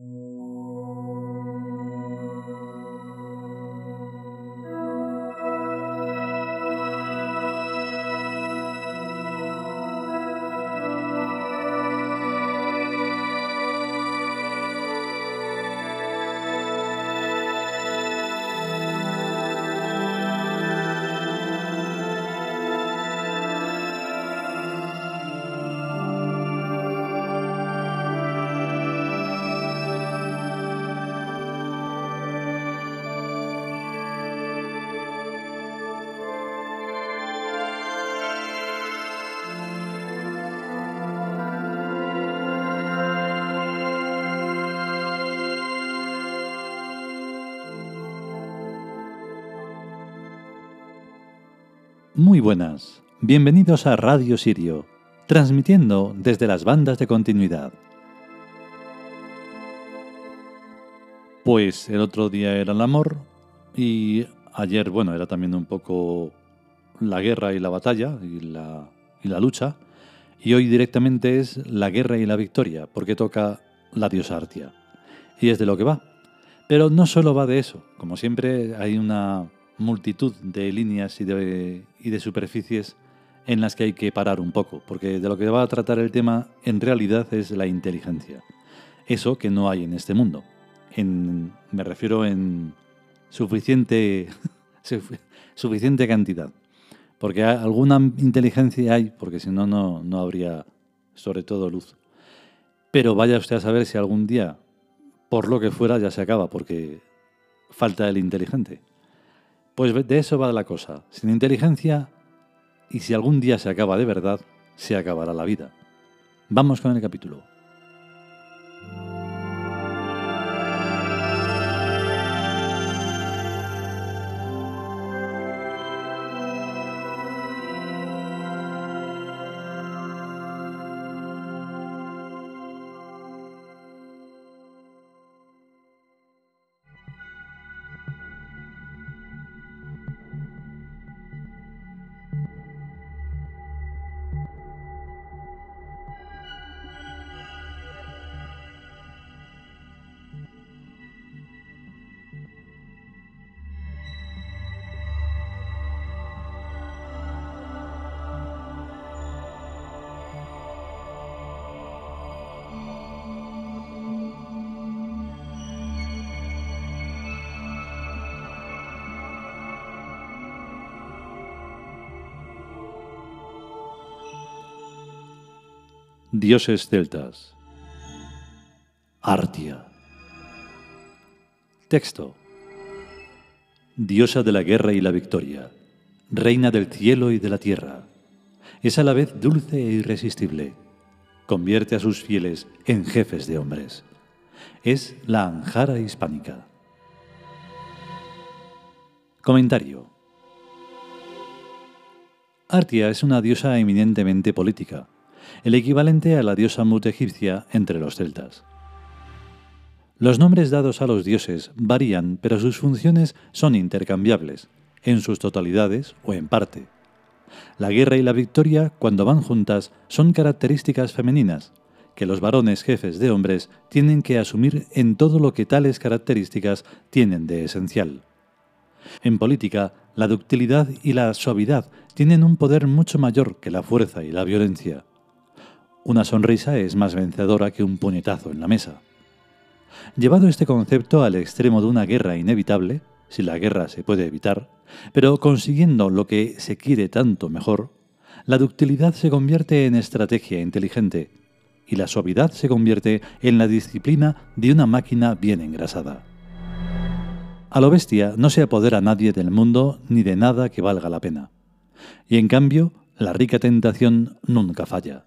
Mm-hmm. Muy buenas, bienvenidos a Radio Sirio, transmitiendo desde las bandas de continuidad. Pues el otro día era el amor y ayer, bueno, era también un poco la guerra y la batalla y la, y la lucha. Y hoy directamente es la guerra y la victoria, porque toca la diosa Artia. Y es de lo que va. Pero no solo va de eso. Como siempre hay una multitud de líneas y de, y de superficies en las que hay que parar un poco, porque de lo que va a tratar el tema en realidad es la inteligencia. Eso que no hay en este mundo. En, me refiero en suficiente, suficiente cantidad. Porque alguna inteligencia hay, porque si no, no habría sobre todo luz. Pero vaya usted a saber si algún día, por lo que fuera, ya se acaba, porque falta el inteligente. Pues de eso va la cosa. Sin inteligencia, y si algún día se acaba de verdad, se acabará la vida. Vamos con el capítulo. Dioses celtas. Artia. Texto. Diosa de la guerra y la victoria, reina del cielo y de la tierra, es a la vez dulce e irresistible. Convierte a sus fieles en jefes de hombres. Es la Anjara hispánica. Comentario. Artia es una diosa eminentemente política el equivalente a la diosa Mut egipcia entre los celtas. Los nombres dados a los dioses varían, pero sus funciones son intercambiables, en sus totalidades o en parte. La guerra y la victoria, cuando van juntas, son características femeninas, que los varones jefes de hombres tienen que asumir en todo lo que tales características tienen de esencial. En política, la ductilidad y la suavidad tienen un poder mucho mayor que la fuerza y la violencia. Una sonrisa es más vencedora que un puñetazo en la mesa. Llevado este concepto al extremo de una guerra inevitable, si la guerra se puede evitar, pero consiguiendo lo que se quiere tanto mejor, la ductilidad se convierte en estrategia inteligente y la suavidad se convierte en la disciplina de una máquina bien engrasada. A lo bestia no se apodera nadie del mundo ni de nada que valga la pena. Y en cambio, la rica tentación nunca falla.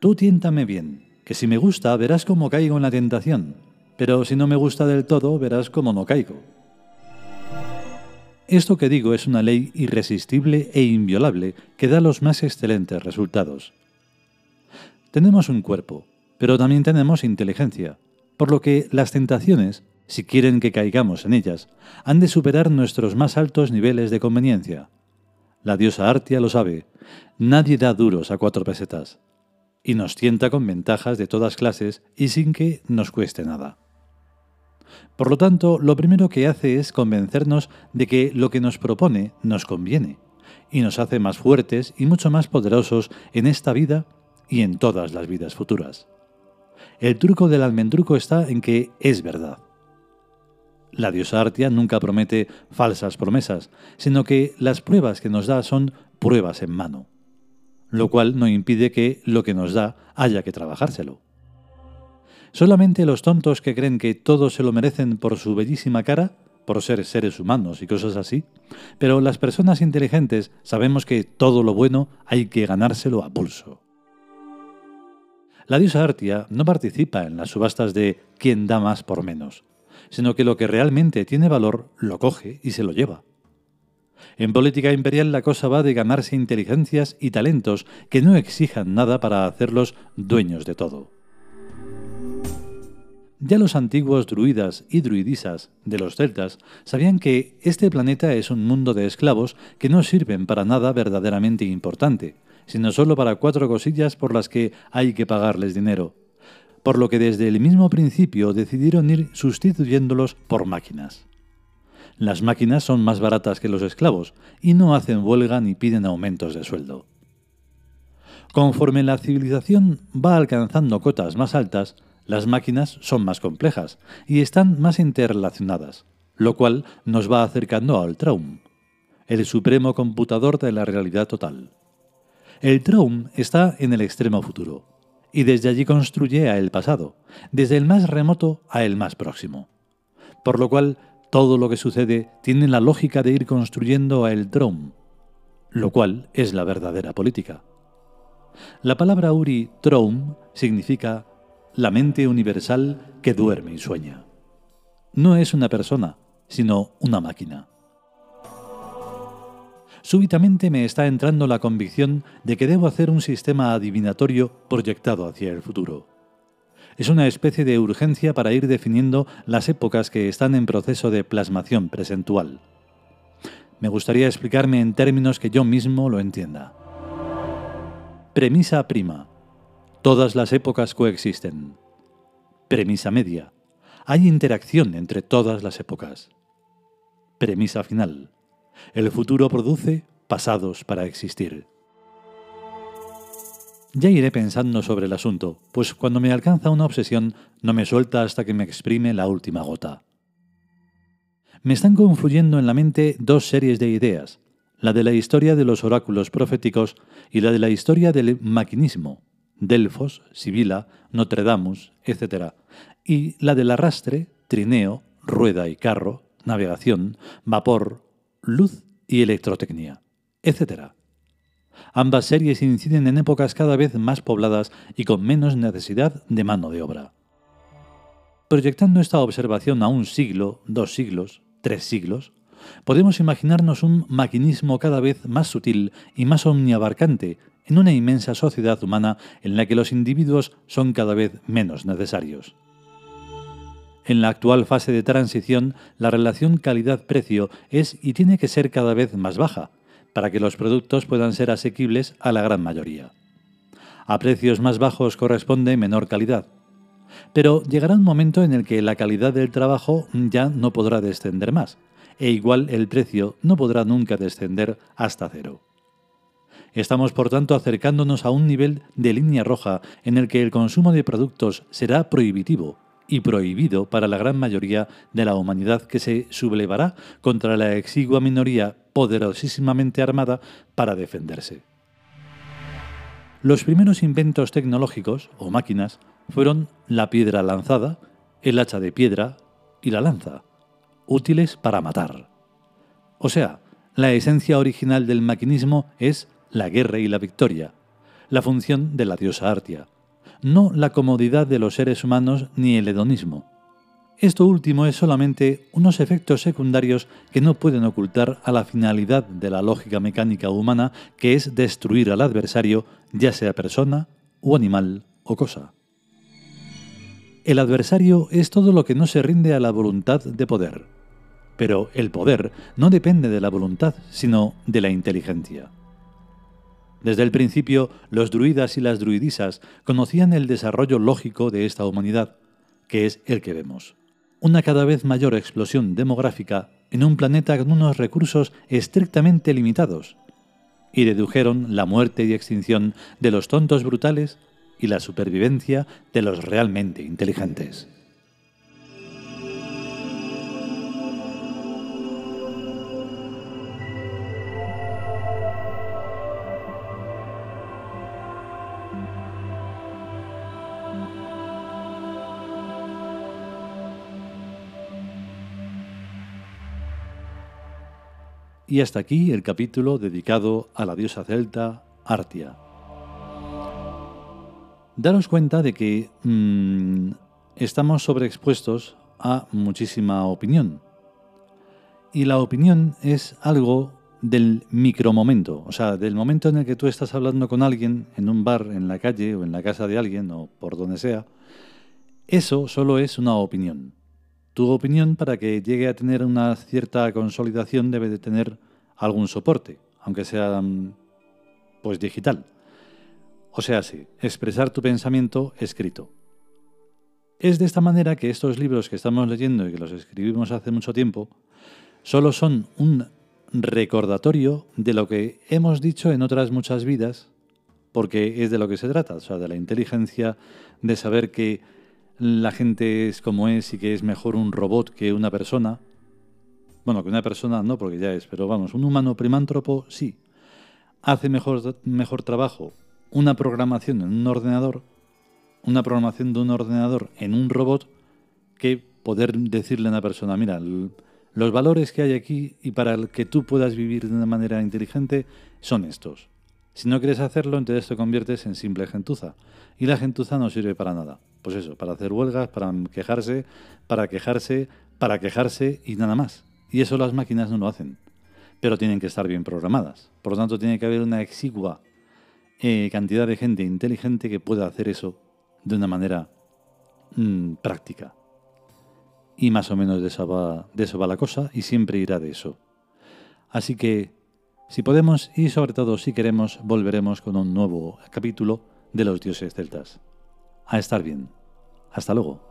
Tú tiéntame bien, que si me gusta verás cómo caigo en la tentación, pero si no me gusta del todo verás cómo no caigo. Esto que digo es una ley irresistible e inviolable que da los más excelentes resultados. Tenemos un cuerpo, pero también tenemos inteligencia, por lo que las tentaciones, si quieren que caigamos en ellas, han de superar nuestros más altos niveles de conveniencia. La diosa Artia lo sabe, nadie da duros a cuatro pesetas y nos tienta con ventajas de todas clases y sin que nos cueste nada. Por lo tanto, lo primero que hace es convencernos de que lo que nos propone nos conviene y nos hace más fuertes y mucho más poderosos en esta vida y en todas las vidas futuras. El truco del almendruco está en que es verdad. La diosa Artia nunca promete falsas promesas, sino que las pruebas que nos da son pruebas en mano, lo cual no impide que lo que nos da haya que trabajárselo. Solamente los tontos que creen que todo se lo merecen por su bellísima cara, por ser seres humanos y cosas así, pero las personas inteligentes sabemos que todo lo bueno hay que ganárselo a pulso. La diosa Artia no participa en las subastas de quién da más por menos, sino que lo que realmente tiene valor lo coge y se lo lleva. En política imperial la cosa va de ganarse inteligencias y talentos que no exijan nada para hacerlos dueños de todo. Ya los antiguos druidas y druidisas de los celtas sabían que este planeta es un mundo de esclavos que no sirven para nada verdaderamente importante, sino solo para cuatro cosillas por las que hay que pagarles dinero, por lo que desde el mismo principio decidieron ir sustituyéndolos por máquinas. Las máquinas son más baratas que los esclavos y no hacen huelga ni piden aumentos de sueldo. Conforme la civilización va alcanzando cotas más altas, las máquinas son más complejas y están más interrelacionadas, lo cual nos va acercando al Traum, el supremo computador de la realidad total. El Traum está en el extremo futuro, y desde allí construye a el pasado, desde el más remoto a el más próximo. Por lo cual, todo lo que sucede tiene la lógica de ir construyendo a el Traum, lo cual es la verdadera política. La palabra Uri Traum significa la mente universal que duerme y sueña. No es una persona, sino una máquina. Súbitamente me está entrando la convicción de que debo hacer un sistema adivinatorio proyectado hacia el futuro. Es una especie de urgencia para ir definiendo las épocas que están en proceso de plasmación presentual. Me gustaría explicarme en términos que yo mismo lo entienda. Premisa prima. Todas las épocas coexisten. Premisa media. Hay interacción entre todas las épocas. Premisa final. El futuro produce pasados para existir. Ya iré pensando sobre el asunto, pues cuando me alcanza una obsesión no me suelta hasta que me exprime la última gota. Me están confluyendo en la mente dos series de ideas, la de la historia de los oráculos proféticos y la de la historia del maquinismo, Delfos, Sibila, Notre Dame, etc., y la del arrastre, trineo, rueda y carro, navegación, vapor, luz y electrotecnia, etc. Ambas series inciden en épocas cada vez más pobladas y con menos necesidad de mano de obra. Proyectando esta observación a un siglo, dos siglos, tres siglos, podemos imaginarnos un maquinismo cada vez más sutil y más omniabarcante en una inmensa sociedad humana en la que los individuos son cada vez menos necesarios. En la actual fase de transición, la relación calidad-precio es y tiene que ser cada vez más baja, para que los productos puedan ser asequibles a la gran mayoría. A precios más bajos corresponde menor calidad. Pero llegará un momento en el que la calidad del trabajo ya no podrá descender más, e igual el precio no podrá nunca descender hasta cero. Estamos, por tanto, acercándonos a un nivel de línea roja en el que el consumo de productos será prohibitivo y prohibido para la gran mayoría de la humanidad que se sublevará contra la exigua minoría poderosísimamente armada para defenderse. Los primeros inventos tecnológicos o máquinas fueron la piedra lanzada, el hacha de piedra y la lanza, útiles para matar. O sea, la esencia original del maquinismo es la guerra y la victoria, la función de la diosa Artia, no la comodidad de los seres humanos ni el hedonismo. Esto último es solamente unos efectos secundarios que no pueden ocultar a la finalidad de la lógica mecánica humana que es destruir al adversario, ya sea persona o animal o cosa. El adversario es todo lo que no se rinde a la voluntad de poder. Pero el poder no depende de la voluntad, sino de la inteligencia. Desde el principio, los druidas y las druidisas conocían el desarrollo lógico de esta humanidad, que es el que vemos. Una cada vez mayor explosión demográfica en un planeta con unos recursos estrictamente limitados, y dedujeron la muerte y extinción de los tontos brutales y la supervivencia de los realmente inteligentes. Y hasta aquí el capítulo dedicado a la diosa celta Artia. Daros cuenta de que mm, estamos sobreexpuestos a muchísima opinión. Y la opinión es algo del micromomento, o sea, del momento en el que tú estás hablando con alguien en un bar, en la calle o en la casa de alguien o por donde sea, eso solo es una opinión. Tu opinión, para que llegue a tener una cierta consolidación, debe de tener algún soporte, aunque sea mm, pues digital. O sea, sí, expresar tu pensamiento escrito. Es de esta manera que estos libros que estamos leyendo y que los escribimos hace mucho tiempo, solo son un recordatorio de lo que hemos dicho en otras muchas vidas, porque es de lo que se trata, o sea, de la inteligencia, de saber que la gente es como es y que es mejor un robot que una persona. Bueno, que una persona no, porque ya es, pero vamos, un humano primántropo sí. Hace mejor, mejor trabajo una programación en un ordenador, una programación de un ordenador en un robot, que poder decirle a una persona, mira, los valores que hay aquí y para que tú puedas vivir de una manera inteligente son estos. Si no quieres hacerlo, entonces te conviertes en simple gentuza. Y la gentuza no sirve para nada. Pues eso, para hacer huelgas, para quejarse, para quejarse, para quejarse y nada más. Y eso las máquinas no lo hacen. Pero tienen que estar bien programadas. Por lo tanto, tiene que haber una exigua eh, cantidad de gente inteligente que pueda hacer eso de una manera mm, práctica. Y más o menos de va, de eso va la cosa y siempre irá de eso. Así que, si podemos y sobre todo si queremos, volveremos con un nuevo capítulo de los dioses celtas a estar bien. Hasta luego.